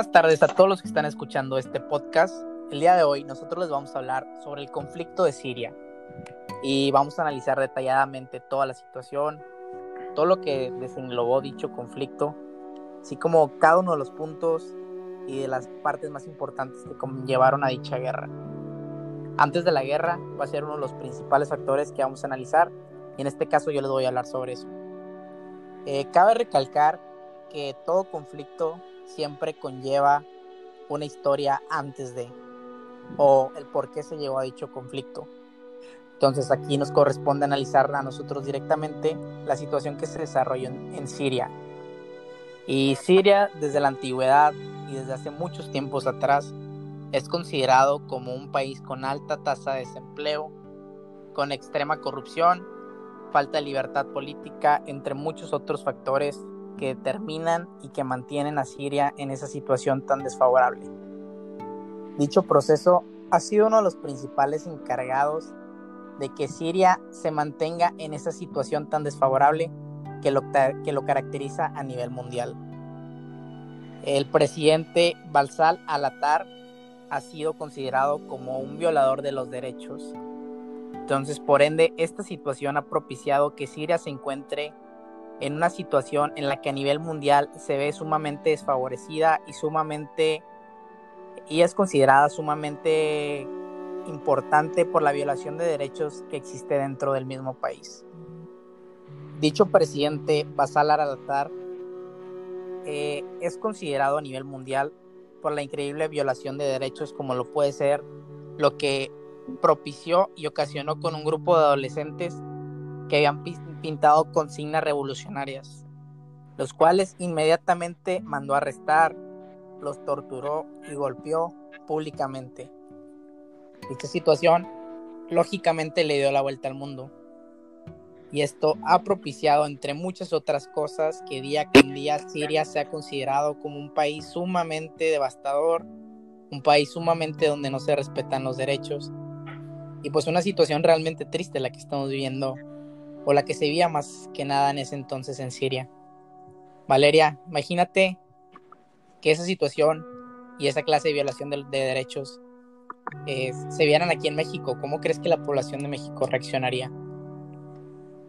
Buenas tardes a todos los que están escuchando este podcast. El día de hoy nosotros les vamos a hablar sobre el conflicto de Siria y vamos a analizar detalladamente toda la situación, todo lo que desenglobó dicho conflicto, así como cada uno de los puntos y de las partes más importantes que llevaron a dicha guerra. Antes de la guerra va a ser uno de los principales factores que vamos a analizar y en este caso yo les voy a hablar sobre eso. Eh, cabe recalcar que todo conflicto siempre conlleva una historia antes de o el por qué se llegó a dicho conflicto. Entonces aquí nos corresponde analizar a nosotros directamente la situación que se desarrolló en, Siria. Y Siria desde la antigüedad y desde hace muchos tiempos atrás es considerado como un país con alta tasa de desempleo, con extrema corrupción, falta de libertad política, entre muchos otros factores que determinan y que mantienen a Siria en esa situación tan desfavorable. Dicho proceso ha sido uno de los principales encargados de que Siria se mantenga en esa situación tan desfavorable que lo, que lo caracteriza a nivel mundial. El presidente Balsal Alatar ha sido considerado como un violador de los derechos. Entonces, por ende, esta situación ha propiciado que Siria se encuentre en una situación en la que a nivel mundial se ve sumamente desfavorecida y sumamente y es considerada sumamente importante por la violación de derechos que existe dentro del mismo país. Dicho presidente, Basal al eh, es considerado a nivel mundial por la increíble violación de derechos como lo puede ser lo que propició y ocasionó con un grupo de adolescentes que habían pintado consignas revolucionarias, los cuales inmediatamente mandó arrestar, los torturó y golpeó públicamente. Esta situación lógicamente le dio la vuelta al mundo. Y esto ha propiciado, entre muchas otras cosas, que día con día Siria sea considerado como un país sumamente devastador, un país sumamente donde no se respetan los derechos. Y pues una situación realmente triste la que estamos viviendo, o la que se veía más que nada en ese entonces en Siria. Valeria, imagínate que esa situación y esa clase de violación de, derechos eh, se vieran aquí en México. ¿Cómo crees que la población de México reaccionaría?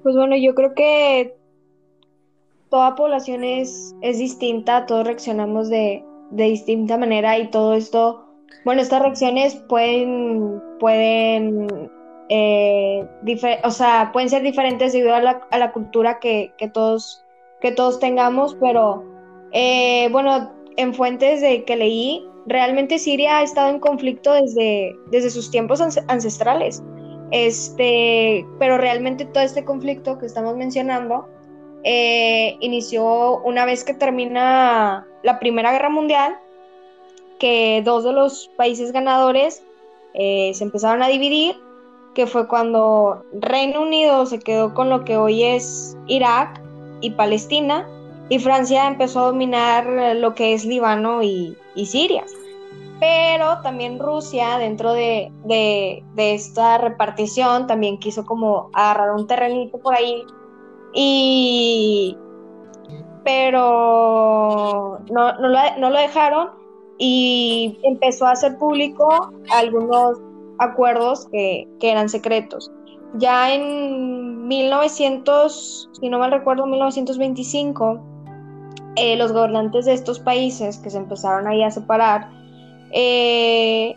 Pues bueno, yo creo que toda población es, es distinta, todos reaccionamos de, de distinta manera y todo esto, bueno, estas reacciones pueden, pueden, eh, o sea, pueden ser diferentes debido a la, a la cultura que, que, todos, que todos tengamos, pero eh, bueno, en fuentes de que leí, realmente Siria ha estado en conflicto desde, desde sus tiempos ancestrales. Este, pero realmente todo este conflicto que estamos mencionando eh, inició una vez que termina la Primera Guerra Mundial, que dos de los países ganadores se empezaron a dividir, que fue cuando Reino Unido se quedó con lo que hoy es Irak y Palestina, y Francia empezó a dominar lo que es Líbano y, Siria. Pero también Rusia, dentro de, esta repartición, también quiso como agarrar un terrenito por ahí. Y. Pero no, no, lo, dejaron y empezó a hacer público algunos acuerdos que, que eran secretos. Ya en 1900, si no mal recuerdo, 1925, eh, los gobernantes de estos países que se empezaron ahí a separar, eh,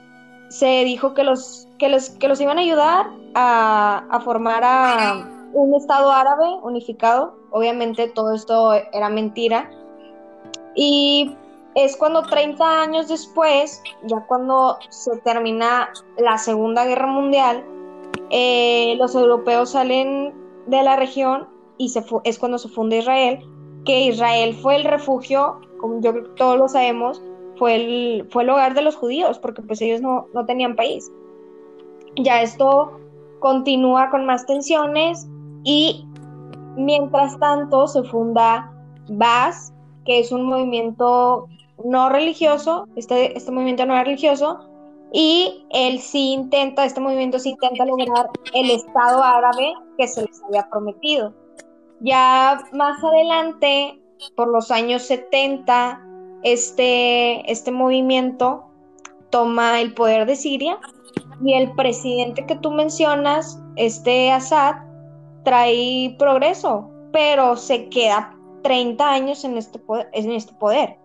se dijo que los, que, los, que los iban a ayudar a, formar a un Estado árabe unificado. Obviamente todo esto era mentira. Y es cuando 30 años después, ya cuando se termina la Segunda Guerra Mundial, eh, los europeos salen de la región y es cuando se funda Israel que Israel fue el refugio, como yo todos lo sabemos, fue el, fue el hogar de los judíos, porque pues ellos no, no tenían país. Ya esto continúa con más tensiones y mientras tanto se funda BAS, que es un movimiento no religioso, este, este movimiento no es religioso, y él sí intenta, este movimiento sí intenta lograr el Estado árabe que se les había prometido. Ya más adelante, por los años 70, este, este movimiento toma el poder de Siria y el presidente que tú mencionas, este Assad, trae progreso, pero se queda 30 años en este poder. En este poder.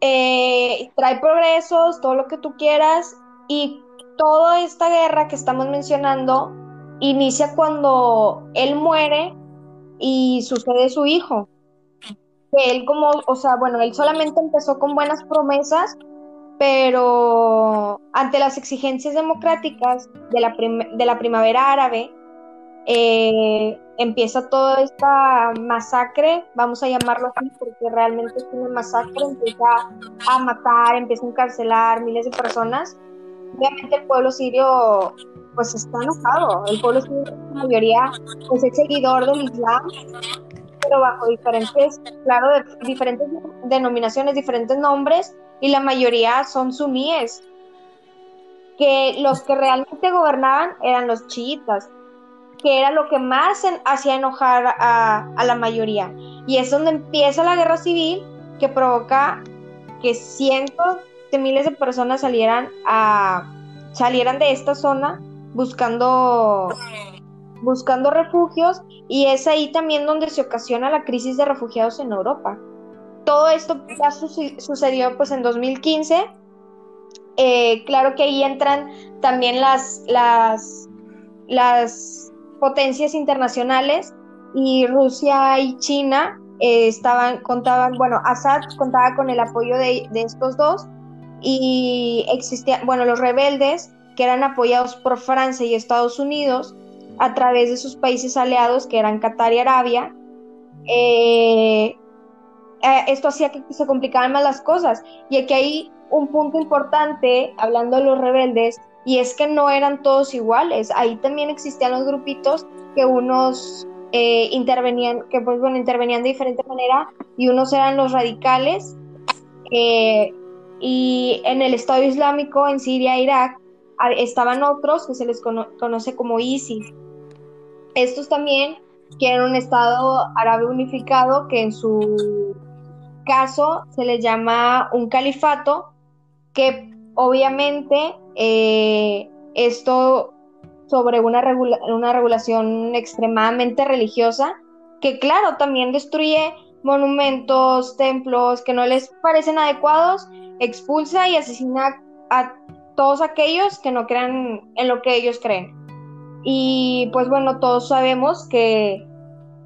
Eh, trae progresos, todo lo que tú quieras, y toda esta guerra que estamos mencionando inicia cuando él muere y sucede su hijo. Que él como, o sea, bueno, él solamente empezó con buenas promesas, pero ante las exigencias democráticas de la, de la primavera árabe, eh, empieza toda esta masacre, vamos a llamarlo así, porque realmente es una masacre, empieza a matar, empieza a encarcelar miles de personas. Obviamente el pueblo sirio pues está enojado, el pueblo sirio la mayoría pues es seguidor del Islam, pero bajo diferentes, claro, diferentes denominaciones, diferentes nombres, y la mayoría son suníes, que los que realmente gobernaban eran los chiitas que era lo que más hacía enojar a, la mayoría. Y es donde empieza la guerra civil que provoca que cientos de miles de personas salieran a salieran de esta zona buscando buscando refugios y es ahí también donde se ocasiona la crisis de refugiados en Europa. Todo esto ya sucedió pues en 2015. Eh, claro que ahí entran también las las las potencias internacionales y Rusia y China eh, estaban, contaban, bueno, Assad contaba con el apoyo de, estos dos y existían, bueno, los rebeldes que eran apoyados por Francia y Estados Unidos a través de sus países aliados que eran Qatar y Arabia. Eh, eh, esto hacía que se complicaran más las cosas y aquí hay un punto importante, hablando de los rebeldes, y es que no eran todos iguales. Ahí también existían los grupitos que unos eh, intervenían, que pues bueno, intervenían de diferente manera y unos eran los radicales. Eh, y en el Estado Islámico, en Siria e Irak, estaban otros que se les conoce como ISIS. Estos también quieren un Estado árabe unificado que en su caso se les llama un califato que obviamente eh, esto sobre una, una regulación extremadamente religiosa, que claro, también destruye monumentos, templos que no les parecen adecuados, expulsa y asesina a todos aquellos que no crean en lo que ellos creen. Y pues bueno, todos sabemos que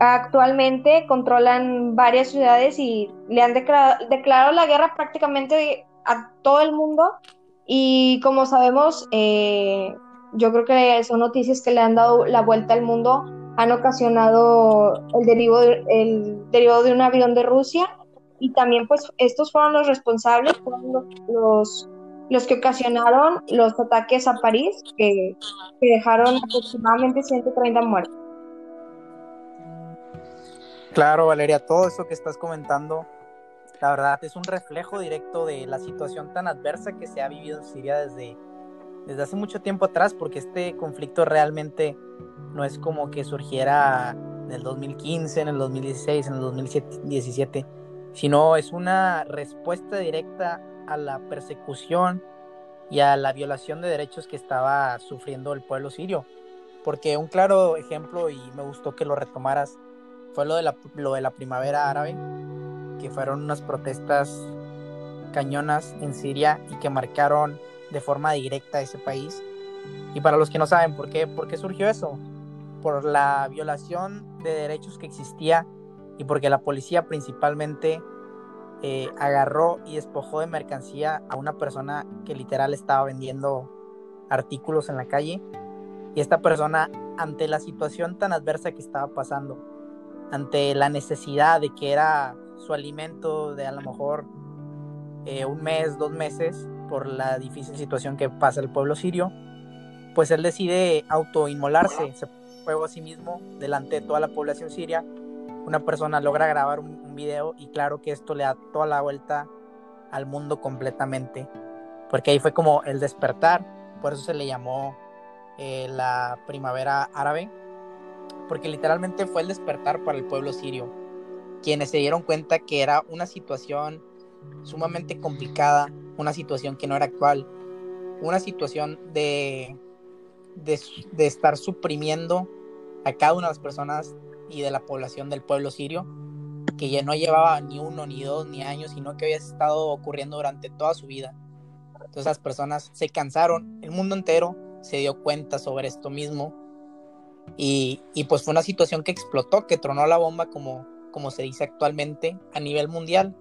actualmente controlan varias ciudades y le han declarado la guerra prácticamente a todo el mundo y como sabemos, eh, yo creo que son noticias que le han dado la vuelta al mundo, han ocasionado el derivo, el derivo de un avión de Rusia y también pues estos fueron los responsables, fueron los, los, que ocasionaron los ataques a París, que, que dejaron aproximadamente 130 muertos. Claro, Valeria, todo eso que estás comentando la verdad es un reflejo directo de la situación tan adversa que se ha vivido en Siria desde, desde hace mucho tiempo atrás, porque este conflicto realmente no es como que surgiera en el 2015, en el 2016, en el 2017, sino es una respuesta directa a la persecución y a la violación de derechos que estaba sufriendo el pueblo sirio. Porque un claro ejemplo, y me gustó que lo retomaras, fue lo de la, lo de la primavera árabe, que fueron unas protestas cañonas en Siria y que marcaron de forma directa ese país. Y para los que no saben por qué, por qué surgió eso, por la violación de derechos que existía y porque la policía principalmente eh, agarró y despojó de mercancía a una persona que literal estaba vendiendo artículos en la calle. Y esta persona, ante la situación tan adversa que estaba pasando, ante la necesidad de que era su alimento de a lo mejor eh, un mes, dos meses, por la difícil situación que pasa el pueblo sirio, pues él decide autoinmolarse, se juega a sí mismo delante de toda la población siria. Una persona logra grabar un, video y claro que esto le da toda la vuelta al mundo completamente, porque ahí fue como el despertar, por eso se le llamó eh, la primavera árabe, porque literalmente fue el despertar para el pueblo sirio quienes se dieron cuenta que era una situación sumamente complicada, una situación que no era actual, una situación de, de, estar suprimiendo a cada una de las personas y de la población del pueblo sirio, que ya no llevaba ni uno, ni dos, ni años, sino que había estado ocurriendo durante toda su vida. Entonces las personas se cansaron, el mundo entero se dio cuenta sobre esto mismo y, y pues fue una situación que explotó, que tronó la bomba como, como se dice actualmente a nivel mundial,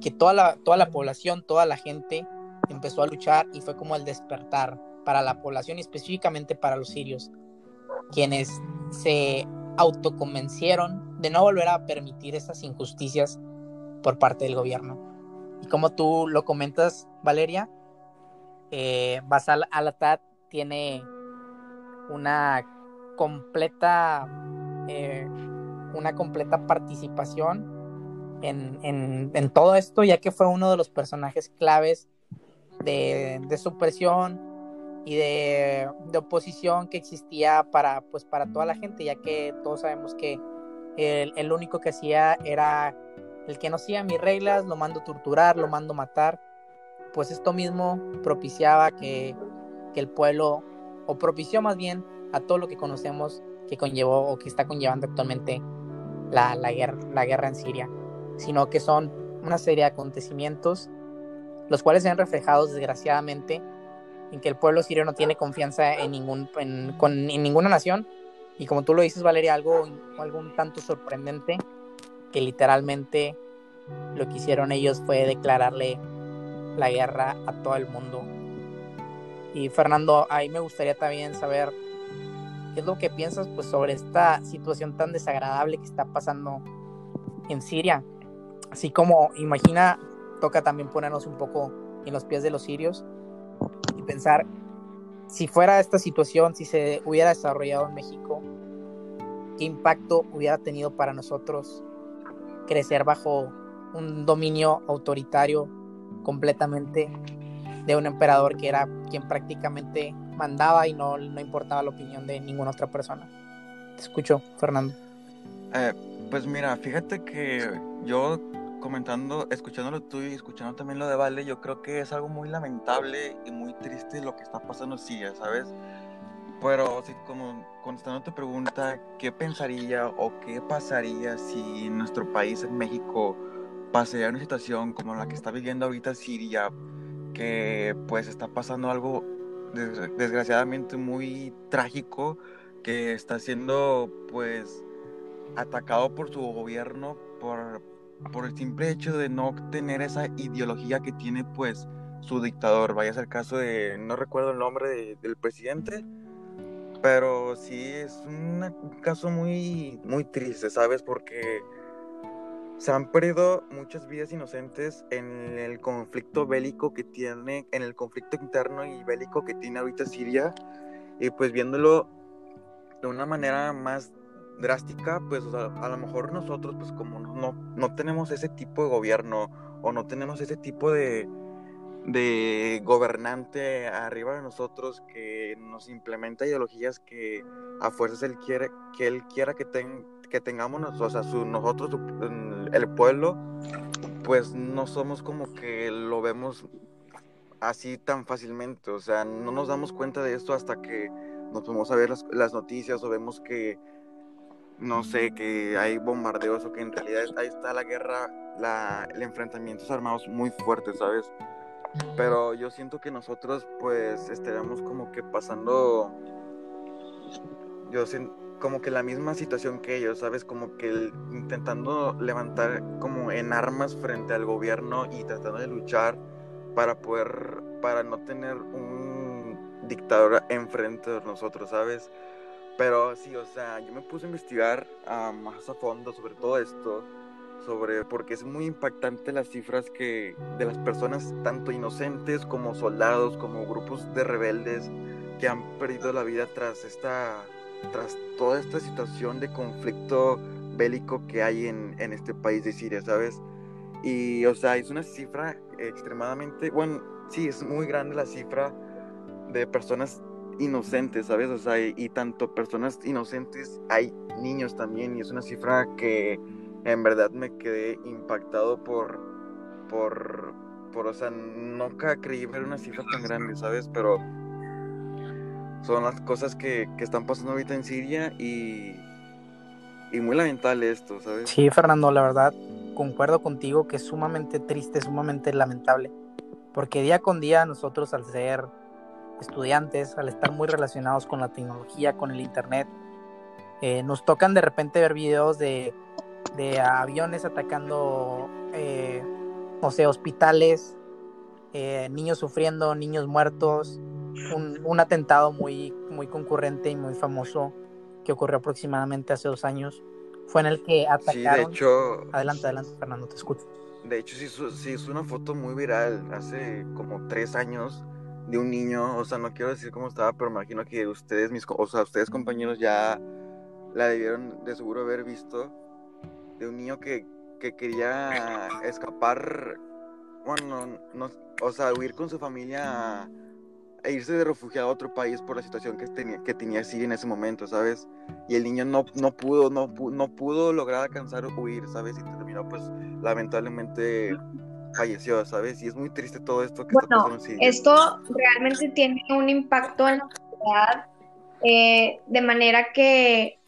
que toda la, toda la población, toda la gente empezó a luchar y fue como el despertar para la población y específicamente para los sirios, quienes se autoconvencieron de no volver a permitir estas injusticias por parte del gobierno. Y como tú lo comentas, Valeria, eh, Basal al-Attad tiene una completa eh, una completa participación en, todo esto, ya que fue uno de los personajes claves de, de supresión y de, oposición que existía para, pues, para toda la gente, ya que todos sabemos que el, único que hacía era el que no hacía mis reglas, lo mando torturar, lo mando matar. Pues esto mismo propiciaba que, que el pueblo, o propició más bien a todo lo que conocemos que conllevó o que está conllevando actualmente la, la, guerra, la guerra en Siria, sino que son una serie de acontecimientos los cuales se han reflejado desgraciadamente en que el pueblo sirio no tiene confianza en, ningún, en, con, ninguna nación y como tú lo dices Valeria, algo, algo tanto sorprendente que literalmente lo que hicieron ellos fue declararle la guerra a todo el mundo. Y Fernando, ahí me gustaría también saber ¿Qué es lo que piensas pues, sobre esta situación tan desagradable que está pasando en Siria? Así como, imagina, toca también ponernos un poco en los pies de los sirios y pensar, si fuera esta situación, si se hubiera desarrollado en México, ¿qué impacto hubiera tenido para nosotros crecer bajo un dominio autoritario completamente de un emperador que era quien prácticamente mandaba y no, no importaba la opinión de ninguna otra persona. Te escucho, Fernando. Eh, pues mira, fíjate que yo comentando, escuchándolo tú y escuchando también lo de Vale, yo creo que es algo muy lamentable y muy triste lo que está pasando Siria, ¿sabes? Pero si como contestando tu pregunta, ¿qué pensaría o qué pasaría si en nuestro país, en México, pasaría una situación como la que está viviendo ahorita Siria, que pues está pasando algo desgraciadamente muy trágico que está siendo pues atacado por su gobierno por, por el simple hecho de no tener esa ideología que tiene pues su dictador. Vaya ser caso de, no recuerdo el nombre del presidente, pero sí es un caso muy, muy triste, ¿sabes? Porque se han perdido muchas vidas inocentes en el conflicto bélico que tiene, en el conflicto interno y bélico que tiene ahorita Siria. Y pues viéndolo de una manera más drástica, pues a lo mejor nosotros, pues como no, no tenemos ese tipo de gobierno o no tenemos ese tipo de, de gobernante arriba de nosotros que nos implementa ideologías que a fuerzas él quiere que él quiera que tenga que tengamos, o sea, nosotros, el pueblo, pues no somos como que lo vemos así tan fácilmente, o sea, no nos damos cuenta de esto hasta que nos vamos a ver las, noticias o vemos que, no sé, que hay bombardeos o que en realidad ahí está la guerra, la, el enfrentamientos armados muy fuerte, ¿sabes? Pero yo siento que nosotros pues estaríamos como que pasando, yo siento, como que la misma situación que ellos, ¿sabes? Como que intentando levantar como en armas frente al gobierno y tratando de luchar para poder, para no tener un dictador enfrente de nosotros, ¿sabes? Pero sí, o sea, yo me puse a investigar más a fondo sobre todo esto, sobre, porque es muy impactante las cifras que de las personas, tanto inocentes como soldados, como grupos de rebeldes, que han perdido la vida tras esta tras toda esta situación de conflicto bélico que hay en, en, este país de Siria, ¿sabes? Y, o sea, es una cifra extremadamente, bueno, sí, es muy grande la cifra de personas inocentes, ¿sabes? O sea, y, tanto personas inocentes, hay niños también, y es una cifra que en verdad me quedé impactado por, por, por, o sea, nunca creí ver una cifra tan grande, ¿sabes? Pero son las cosas que, que están pasando ahorita en Siria y, y muy lamentable esto, ¿sabes? Sí, Fernando, la verdad, concuerdo contigo que es sumamente triste, sumamente lamentable, porque día con día nosotros al ser estudiantes, al estar muy relacionados con la tecnología, con el Internet, eh, nos tocan de repente ver videos de, de aviones atacando, eh, no sé, hospitales, eh, niños sufriendo, niños muertos, un, un, atentado muy, muy concurrente y muy famoso que ocurrió aproximadamente hace dos años. Fue en el que atacaron. Sí, de hecho. Adelante, adelante, Fernando, te escucho. De hecho, sí, sí, es una foto muy viral hace como tres años de un niño. O sea, no quiero decir cómo estaba, pero imagino que ustedes, mis, o sea, ustedes compañeros ya la debieron de seguro haber visto. De un niño que, que quería escapar, bueno, no, o sea, huir con su familia e irse de refugiado a otro país por la situación que tenía, que tenía Siria en ese momento, ¿sabes? Y el niño no, no, pudo, no, no pudo lograr alcanzar huir, ¿sabes? Y terminó, pues, lamentablemente falleció, ¿sabes? Y es muy triste todo esto que está pasando. Esto realmente tiene un impacto en la sociedad eh, de manera que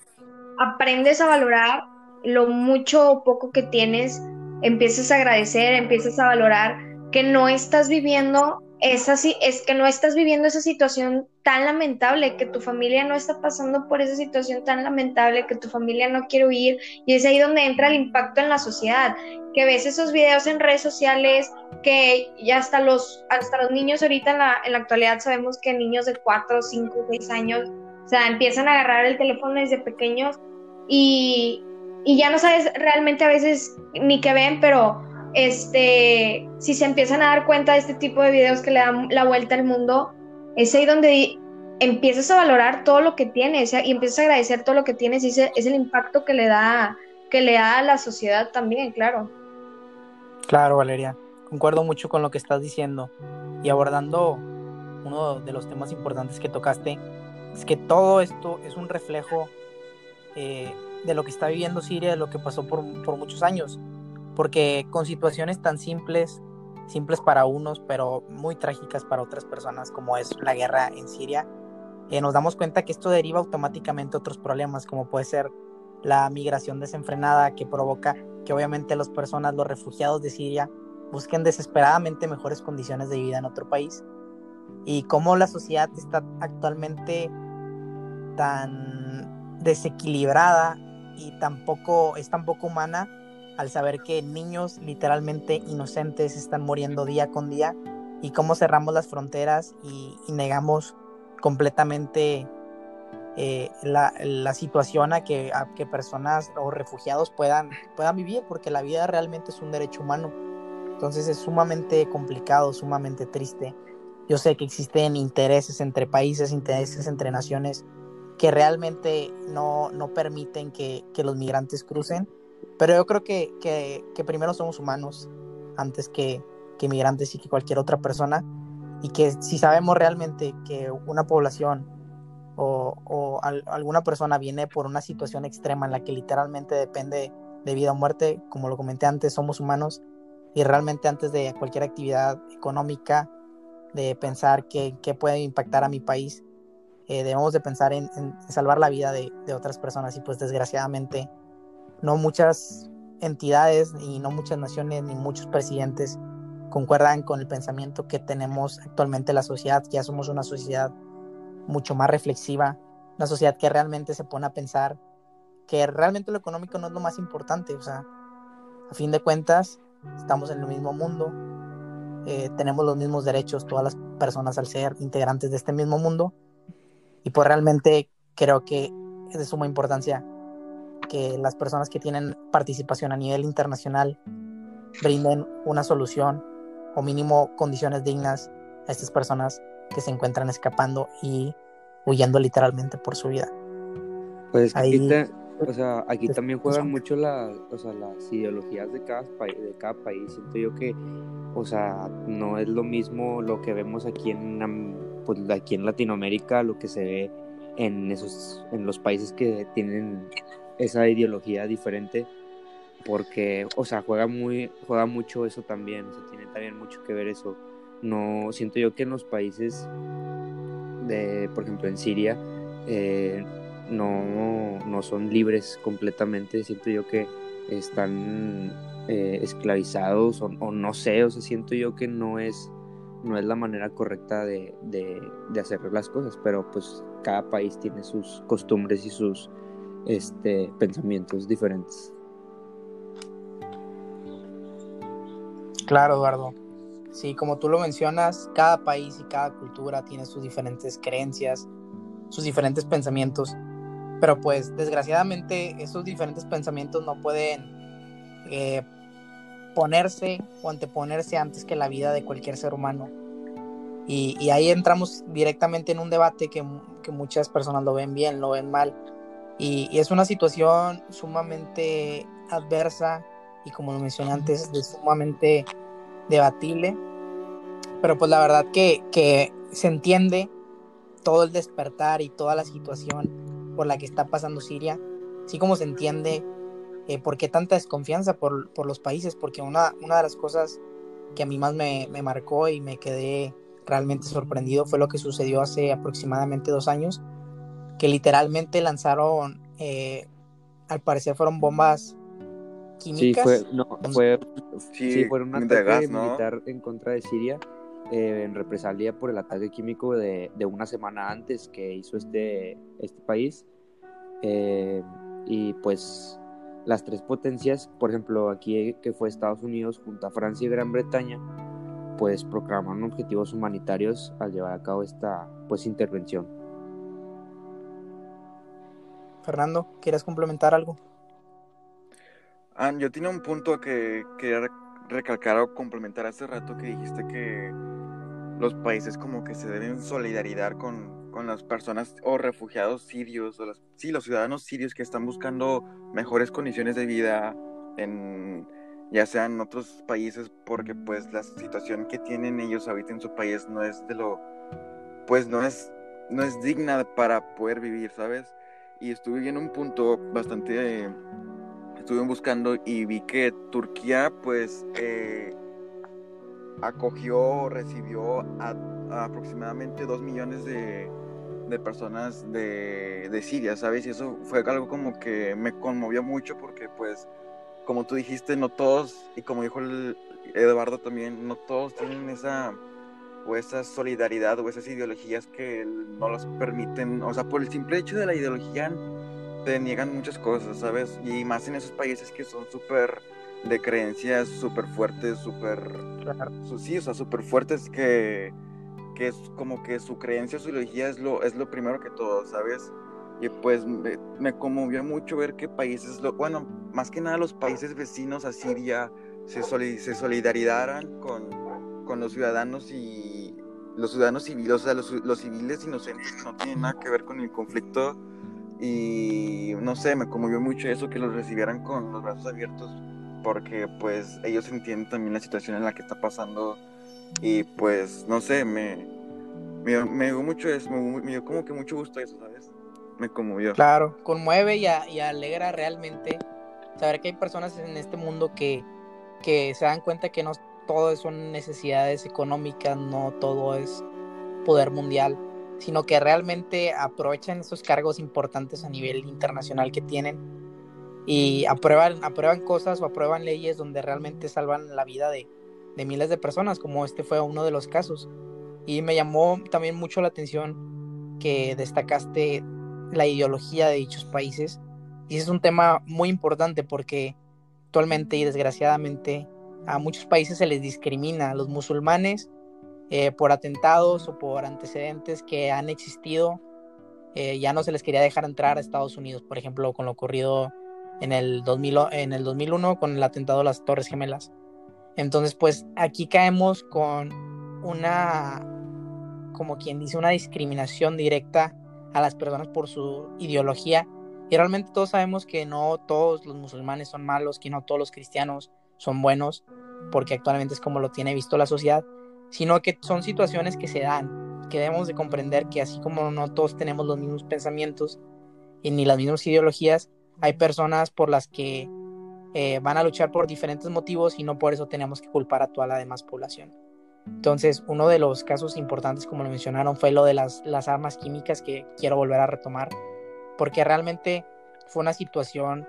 aprendes a valorar lo mucho o poco que tienes, empiezas a agradecer, empiezas a valorar que no estás viviendo es así, es que no estás viviendo esa situación tan lamentable, que tu familia no está pasando por esa situación tan lamentable, que tu familia no quiere huir, y es ahí donde entra el impacto en la sociedad, que ves esos videos en redes sociales, que ya hasta los, hasta los niños ahorita en la, en la actualidad sabemos que niños de 4, 5, 6 años, o sea, empiezan a agarrar el teléfono desde pequeños y, y ya no sabes realmente a veces ni qué ven, pero este, si se empiezan a dar cuenta de este tipo de videos que le dan la vuelta al mundo, es ahí donde empiezas a valorar todo lo que tienes y empiezas a agradecer todo lo que tienes y ese es el impacto que le da que le da a la sociedad también, claro. Claro, Valeria, concuerdo mucho con lo que estás diciendo. Y abordando uno de los temas importantes que tocaste, es que todo esto es un reflejo eh, de lo que está viviendo Siria, de lo que pasó por, por muchos años porque con situaciones tan simples, simples para unos, pero muy trágicas para otras personas, como es la guerra en Siria, eh, nos damos cuenta que esto deriva automáticamente otros problemas, como puede ser la migración desenfrenada que provoca que obviamente las personas, los refugiados de Siria, busquen desesperadamente mejores condiciones de vida en otro país. Y cómo la sociedad está actualmente tan desequilibrada y tampoco es tan poco humana al saber que niños literalmente inocentes están muriendo día con día y cómo cerramos las fronteras y, negamos completamente eh, la, situación a que, personas o refugiados puedan, puedan vivir, porque la vida realmente es un derecho humano. Entonces es sumamente complicado, sumamente triste. Yo sé que existen intereses entre países, intereses entre naciones que realmente no, no permiten que los migrantes crucen pero yo creo que, que, primero somos humanos antes que, que migrantes y que cualquier otra persona. Y que si sabemos realmente que una población o, o alguna persona viene por una situación extrema en la que literalmente depende de vida o muerte, como lo comenté antes, somos humanos y realmente antes de cualquier actividad económica, de pensar que, puede impactar a mi país, eh, debemos de pensar en, en, salvar la vida de, de, otras personas y pues desgraciadamente no muchas entidades y no muchas naciones ni muchos presidentes concuerdan con el pensamiento que tenemos actualmente la sociedad, ya somos una sociedad mucho más reflexiva, una sociedad que realmente se pone a pensar que realmente lo económico no es lo más importante, o sea, a fin de cuentas estamos en el mismo mundo, eh, tenemos los mismos derechos todas las personas al ser integrantes de este mismo mundo y pues realmente creo que es de suma importancia que las personas que tienen participación a nivel internacional brinden una solución o mínimo condiciones dignas a estas personas que se encuentran escapando y huyendo literalmente por su vida. Pues aquí, o sea, aquí también juegan mucho la, o sea, las ideologías de cada, de cada país. Siento yo que, o sea, no es lo mismo lo que vemos aquí en, pues, aquí en Latinoamérica, lo que se ve en esos, en los países que tienen esa ideología diferente porque, o sea, juega muy, juega mucho eso también, o sea, tiene también mucho que ver eso. No, siento yo que en los países de, por ejemplo, en Siria, eh, no, no son libres completamente, siento yo que están eh, esclavizados o, no sé, o sea, siento yo que no es, no es la manera correcta de, de, hacer las cosas, pero pues cada país tiene sus costumbres y sus este, pensamientos diferentes. Claro, Eduardo. Sí, como tú lo mencionas, cada país y cada cultura tiene sus diferentes creencias, sus diferentes pensamientos, pero pues desgraciadamente esos diferentes pensamientos no pueden eh, ponerse o anteponerse antes que la vida de cualquier ser humano. Y, ahí entramos directamente en un debate que, muchas personas lo ven bien, lo ven mal. Y, es una situación sumamente adversa y como lo mencioné antes, sumamente debatible. Pero pues la verdad que, que se entiende todo el despertar y toda la situación por la que está pasando Siria, así como se entiende eh, ¿por qué tanta desconfianza por, los países? Porque una, una, de las cosas que a mí más me, marcó y me quedé realmente sorprendido fue lo que sucedió hace aproximadamente dos años, que literalmente lanzaron, eh, al parecer fueron bombas químicas. Sí, fue, no, fue, sí, fue un ataque militar en contra de Siria. Eh, en represalia por el ataque químico de, de, una semana antes que hizo este, este país. y pues las tres potencias, por ejemplo, aquí que fue Estados Unidos junto a Francia y Gran Bretaña, pues proclamaron objetivos humanitarios al llevar a cabo esta pues intervención. Fernando, ¿quieres complementar algo? Yo tenía un punto que quería recalcar o complementar hace rato que dijiste que los países como que se deben solidarizar con, con las personas o refugiados sirios, o las, sí, los ciudadanos sirios que están buscando mejores condiciones de vida en ya sea en otros países porque pues la situación que tienen ellos ahorita en su país no es de lo pues no es no es digna para poder vivir, ¿sabes? Y estuve viendo un punto bastante estuve buscando y vi que Turquía pues eh, acogió, recibió a aproximadamente dos millones de, de personas de, de, Siria, ¿sabes? Y eso fue algo como que me conmovió mucho porque pues, como tú dijiste, no todos, y como dijo el Eduardo también, no todos tienen esa o esa solidaridad o esas ideologías que no los permiten, o sea, por el simple hecho de la ideología te niegan muchas cosas, ¿sabes? Y más en esos países que son súper de creencias súper fuertes, súper... Sí, o sea, súper fuertes que que es como que su creencia, su ideología es lo, es lo primero que todo, ¿sabes? Y pues me, conmovió mucho ver que países, lo, bueno, más que nada los países vecinos a Siria se, se solidarizaran con, con los ciudadanos y los ciudadanos civiles, o sea, los, los civiles inocentes que no tienen nada que ver con el conflicto. Y no sé, me conmovió mucho eso, que los recibieran con los brazos abiertos, porque pues ellos entienden también la situación en la que está pasando y pues, no sé, me, me, dio mucho eso, me, dio como que mucho gusto eso, ¿sabes? Me conmovió. Claro, conmueve y, y alegra realmente saber que hay personas en este mundo que, que se dan cuenta que no todo son necesidades económicas, no todo es poder mundial, sino que realmente aprovechan esos cargos importantes a nivel internacional que tienen y aprueban, aprueban cosas o aprueban leyes donde realmente salvan la vida de, miles de personas, como este fue uno de los casos. Y me llamó también mucho la atención que destacaste la ideología de dichos países. Y es un tema muy importante porque actualmente y desgraciadamente a muchos países se les discrimina a los musulmanes eh, por atentados o por antecedentes que han existido. Eh, ya no se les quería dejar entrar a Estados Unidos, por ejemplo, con lo ocurrido en el, 2000, en el 2001 con el atentado a las Torres Gemelas. Entonces, pues aquí caemos con una, como quien dice, una discriminación directa a las personas por su ideología. Y realmente todos sabemos que no todos los musulmanes son malos, que no todos los cristianos son buenos, porque actualmente es como lo tiene visto la sociedad, sino que son situaciones que se dan, que debemos de comprender que así como no todos tenemos los mismos pensamientos y ni las mismas ideologías, hay personas por las que eh, van a luchar por diferentes motivos y no por eso tenemos que culpar a toda la demás población. Entonces, uno de los casos importantes, como lo mencionaron, fue lo de las, las armas químicas que quiero volver a retomar, porque realmente fue una situación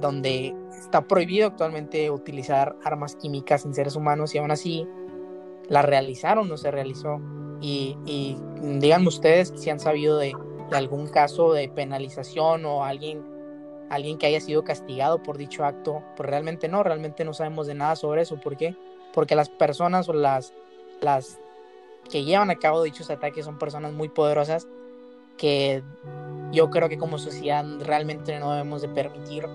donde está prohibido actualmente utilizar armas químicas en seres humanos y aún así la realizaron o se realizó. Y, y díganme ustedes si han sabido de, algún caso de penalización o alguien, alguien que haya sido castigado por dicho acto. Pues realmente no, realmente no sabemos de nada sobre eso. ¿Por qué? Porque las personas o las, las que llevan a cabo dichos ataques son personas muy poderosas que yo creo que como sociedad realmente no debemos de permitir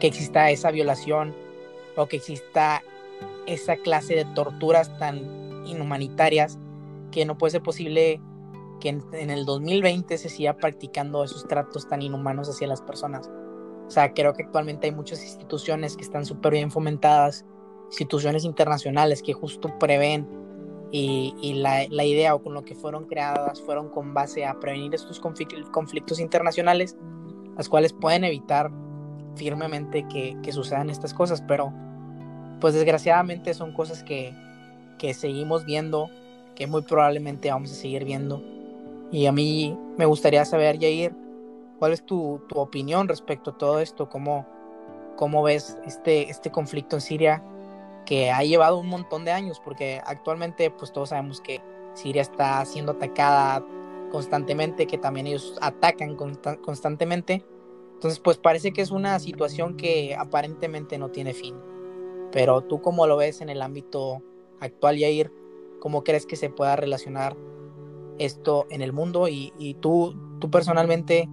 que exista esa violación o que exista esa clase de torturas tan inhumanitarias que no puede ser posible que en, el 2020 se siga practicando esos tratos tan inhumanos hacia las personas. O sea, creo que actualmente hay muchas instituciones que están súper bien fomentadas, instituciones internacionales que justo prevén y, la, la, idea o con lo que fueron creadas fueron con base a prevenir estos conflictos internacionales, las cuales pueden evitar firmemente que, sucedan estas cosas, pero pues desgraciadamente son cosas que, que seguimos viendo, que muy probablemente vamos a seguir viendo. Y a mí me gustaría saber, Jair, ¿cuál es tu, tu opinión respecto a todo esto? ¿Cómo, ¿Cómo ves este, este conflicto en Siria que ha llevado un montón de años? Porque actualmente pues todos sabemos que Siria está siendo atacada constantemente, que también ellos atacan constantemente. Entonces pues parece que es una situación que aparentemente no tiene fin. Pero tú cómo lo ves en el ámbito actual, Yair, ¿cómo crees que se pueda relacionar esto en el mundo? Y, tú, tú personalmente,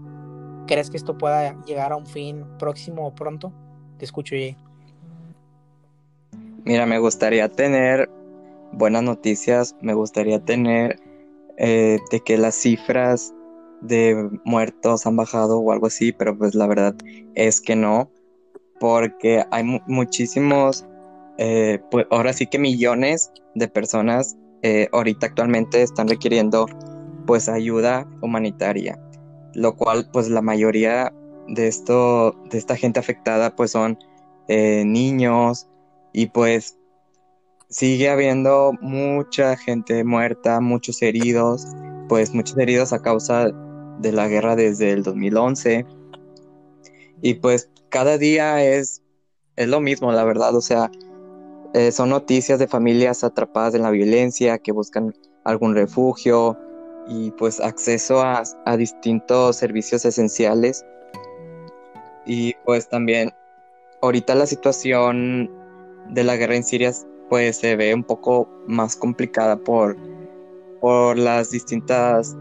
¿crees que esto pueda llegar a un fin próximo o pronto? Te escucho, Yair. Mira, me gustaría tener buenas noticias, me gustaría tener eh, de que las cifras de muertos han bajado o algo así, pero pues la verdad es que no porque hay muchísimos, eh, pues ahora sí que millones de personas eh, ahorita actualmente están requiriendo pues ayuda humanitaria, lo cual pues la mayoría de esto, de esta gente afectada pues son eh, niños y pues sigue habiendo mucha gente muerta, muchos heridos, pues muchos heridos a causa de la guerra desde el 2011 y pues cada día es, es lo mismo, la verdad. O sea, eh, son noticias de familias atrapadas en la violencia que buscan algún refugio y pues acceso a, a distintos servicios esenciales. Y pues también ahorita la situación de la guerra en Siria pues se ve un poco más complicada por, por las distintas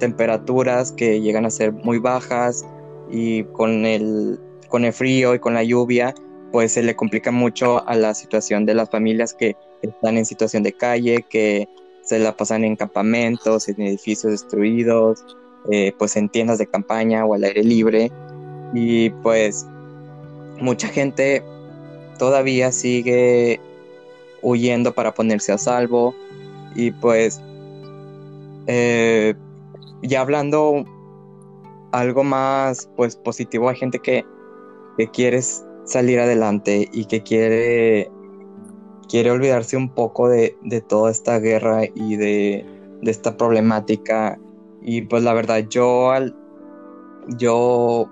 temperaturas que llegan a ser muy bajas y con el con el frío y con la lluvia, pues se le complica mucho a la situación de las familias que están en situación de calle, que se la pasan en campamentos, en edificios destruidos, eh, pues en tiendas de campaña o al aire libre. Y pues mucha gente todavía sigue huyendo para ponerse a salvo. Y pues eh, ya hablando algo más pues positivo, hay gente que que quiere salir adelante y que quiere, quiere olvidarse un poco de, toda esta guerra y de, esta problemática. Y pues la verdad, yo, al, yo,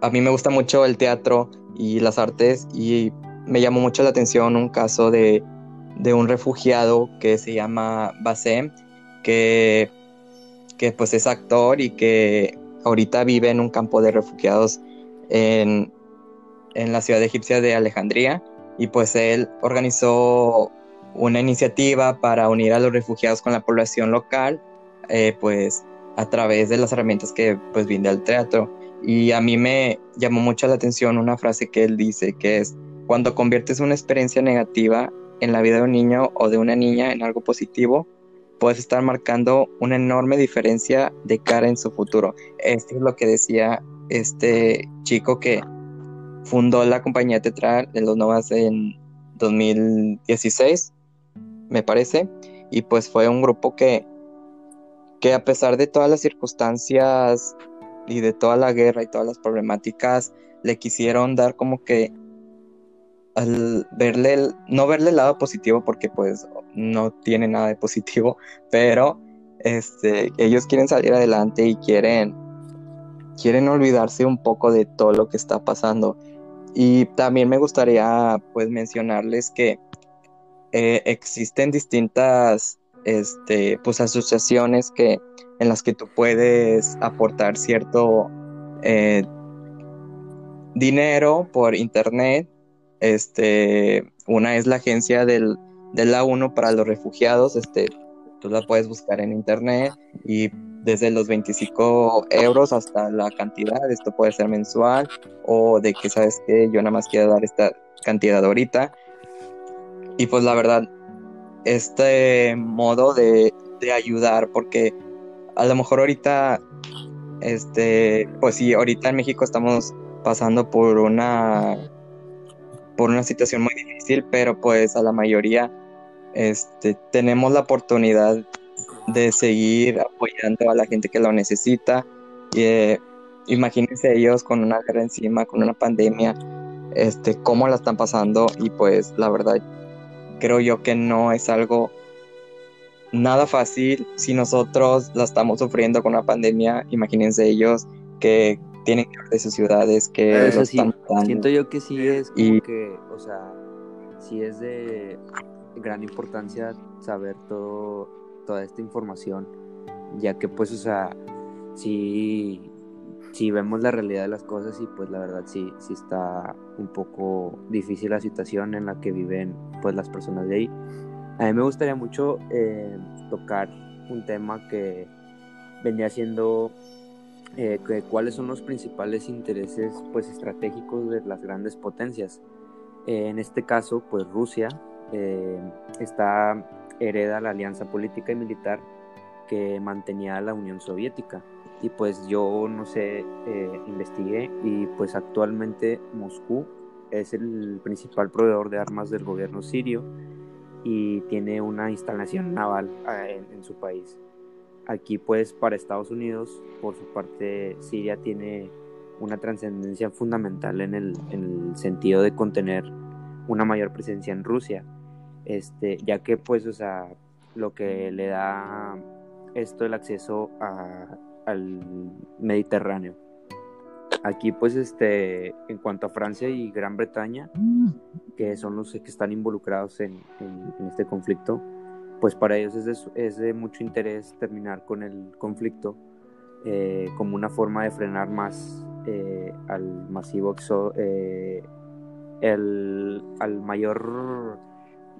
a mí me gusta mucho el teatro y las artes y me llamó mucho la atención un caso de, un refugiado que se llama Basem, que, que pues es actor y que ahorita vive en un campo de refugiados en, en la ciudad egipcia de Alejandría y pues él organizó una iniciativa para unir a los refugiados con la población local, eh, pues a través de las herramientas que pues vinde al teatro. Y a mí me llamó mucho la atención una frase que él dice, que es, cuando conviertes una experiencia negativa en la vida de un niño o de una niña en algo positivo, puedes estar marcando una enorme diferencia de cara en su futuro. Esto es lo que decía este chico que fundó la compañía teatral de los Novas en 2016, me parece, y pues fue un grupo que, que a pesar de todas las circunstancias y de toda la guerra y todas las problemáticas, le quisieron dar como que al verle, no verle el lado positivo porque pues no tiene nada de positivo, pero este, ellos quieren salir adelante y quieren, quieren olvidarse un poco de todo lo que está pasando. Y también me gustaría pues mencionarles que eh, existen distintas este, pues, asociaciones que, en las que tú puedes aportar cierto eh, dinero por internet. Este, una es la agencia del, de la ONU para los refugiados. Este, tú la puedes buscar en internet y desde los 25 euros hasta la cantidad, esto puede ser mensual o de que sabes que yo nada más quiero dar esta cantidad ahorita. Y pues la verdad, este modo de, de ayudar, porque a lo mejor ahorita, este, pues sí, ahorita en México estamos pasando por una por una situación muy difícil, pero pues a la mayoría este, tenemos la oportunidad de seguir apoyando a la gente que lo necesita. Y, eh, imagínense ellos con una guerra encima, con una pandemia, este, cómo la están pasando. Y pues la verdad creo yo que no es algo nada fácil. Si nosotros la estamos sufriendo con una pandemia, imagínense ellos que tienen que ir de sus ciudades, que están siento yo que sí es como que, o sea, sí es de gran importancia saber todo, toda esta información, ya que pues, o sea, si, si vemos la realidad de las cosas y pues la verdad sí, sí está un poco difícil la situación en la que viven pues las personas de ahí. A mí me gustaría mucho eh, tocar un tema que venía siendo eh, que, cuáles son los principales intereses pues estratégicos de las grandes potencias. Eh, en este caso, pues Rusia eh, está hereda la alianza política y militar que mantenía la Unión Soviética. Y pues yo, no sé, eh, investigué y pues actualmente Moscú es el principal proveedor de armas del gobierno sirio y tiene una instalación naval eh, en, su país. Aquí pues para Estados Unidos, por su parte, Siria tiene una trascendencia fundamental en el, en el sentido de contener una mayor presencia en Rusia este, ya que pues, o sea, lo que le da esto el acceso al Mediterráneo. Aquí pues este, en cuanto a Francia y Gran Bretaña, que son los que están involucrados en, este conflicto, pues para ellos es de, mucho interés terminar con el conflicto eh, como una forma de frenar más eh, al masivo eh, el, al mayor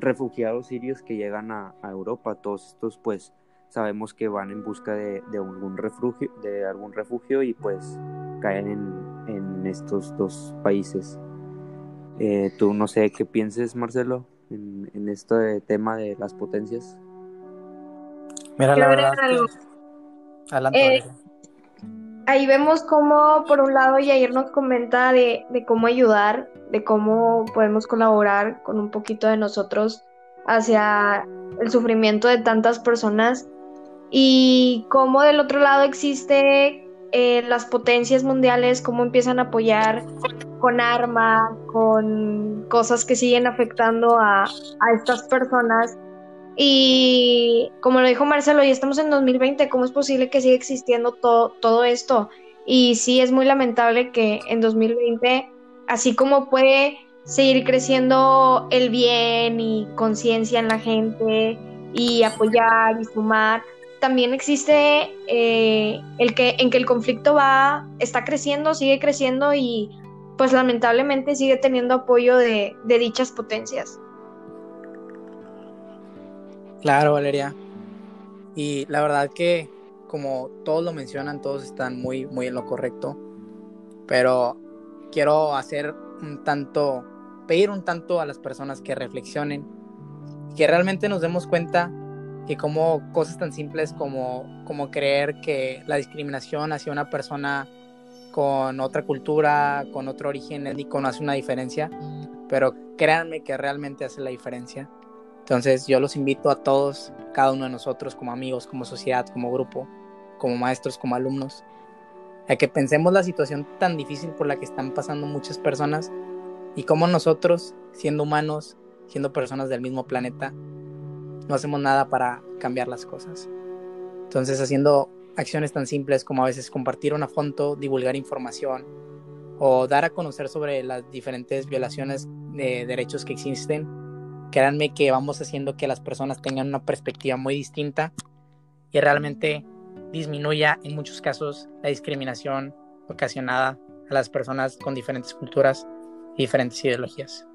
refugiados sirios que llegan a, Europa. Todos estos pues sabemos que van en busca de, algún refugio, de algún refugio y pues caen en, estos dos países. Eh, tú no sé qué pienses, Marcelo, en, este tema de las potencias. Mira, la verdad. Eh, ahí vemos cómo, por un lado, Yair nos comenta de, cómo ayudar, de cómo podemos colaborar con un poquito de nosotros hacia el sufrimiento de tantas personas y cómo del otro lado existe eh, las potencias mundiales, cómo empiezan a apoyar con armas, con cosas que siguen afectando a, a estas personas y como lo dijo Marcelo, ya estamos en 2020, ¿cómo es posible que siga existiendo todo, todo esto? Y sí, es muy lamentable que en 2020, así como puede seguir creciendo el bien y conciencia en la gente y apoyar y sumar, también existe eh, el que en que el conflicto va está creciendo, sigue creciendo y pues lamentablemente sigue teniendo apoyo de dichas potencias. Claro, Valeria. Y la verdad que, como todos lo mencionan, todos están muy, muy en lo correcto. Pero quiero hacer un tanto, pedir un tanto a las personas que reflexionen, que realmente nos demos cuenta que como cosas tan simples como, como creer que la discriminación hacia una persona con otra cultura, con otro origen étnico no hace una diferencia, pero créanme que realmente hace la diferencia. Entonces yo los invito a todos, cada uno de nosotros como amigos, como sociedad, como grupo, como maestros, como alumnos, a que pensemos la situación tan difícil por la que están pasando muchas personas y cómo nosotros, siendo humanos, siendo personas del mismo planeta, no hacemos nada para cambiar las cosas. Entonces, haciendo acciones tan simples como a veces compartir una foto, divulgar información o dar a conocer sobre las diferentes violaciones de derechos que existen, créanme que vamos haciendo que las personas tengan una perspectiva muy distinta y realmente disminuya en muchos casos la discriminación ocasionada a las personas con diferentes culturas y diferentes ideologías.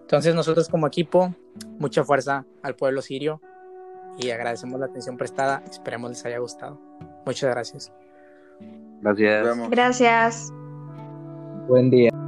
Entonces nosotros como equipo, mucha fuerza al pueblo sirio y agradecemos la atención prestada. Esperemos les haya gustado. Muchas gracias. Gracias. Gracias. Buen día.